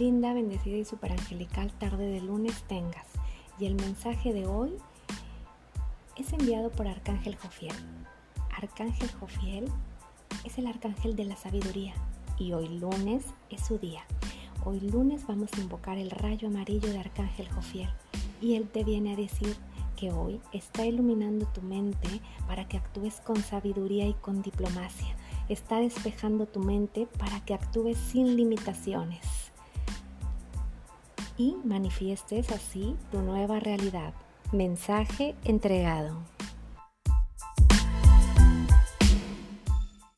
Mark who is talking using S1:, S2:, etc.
S1: Linda, bendecida y superangelical tarde de lunes tengas. Y el mensaje de hoy es enviado por Arcángel Jofiel. Arcángel Jofiel es el arcángel de la sabiduría y hoy lunes es su día. Hoy lunes vamos a invocar el rayo amarillo de Arcángel Jofiel y él te viene a decir que hoy está iluminando tu mente para que actúes con sabiduría y con diplomacia. Está despejando tu mente para que actúes sin limitaciones y manifiestes así tu nueva realidad. Mensaje entregado.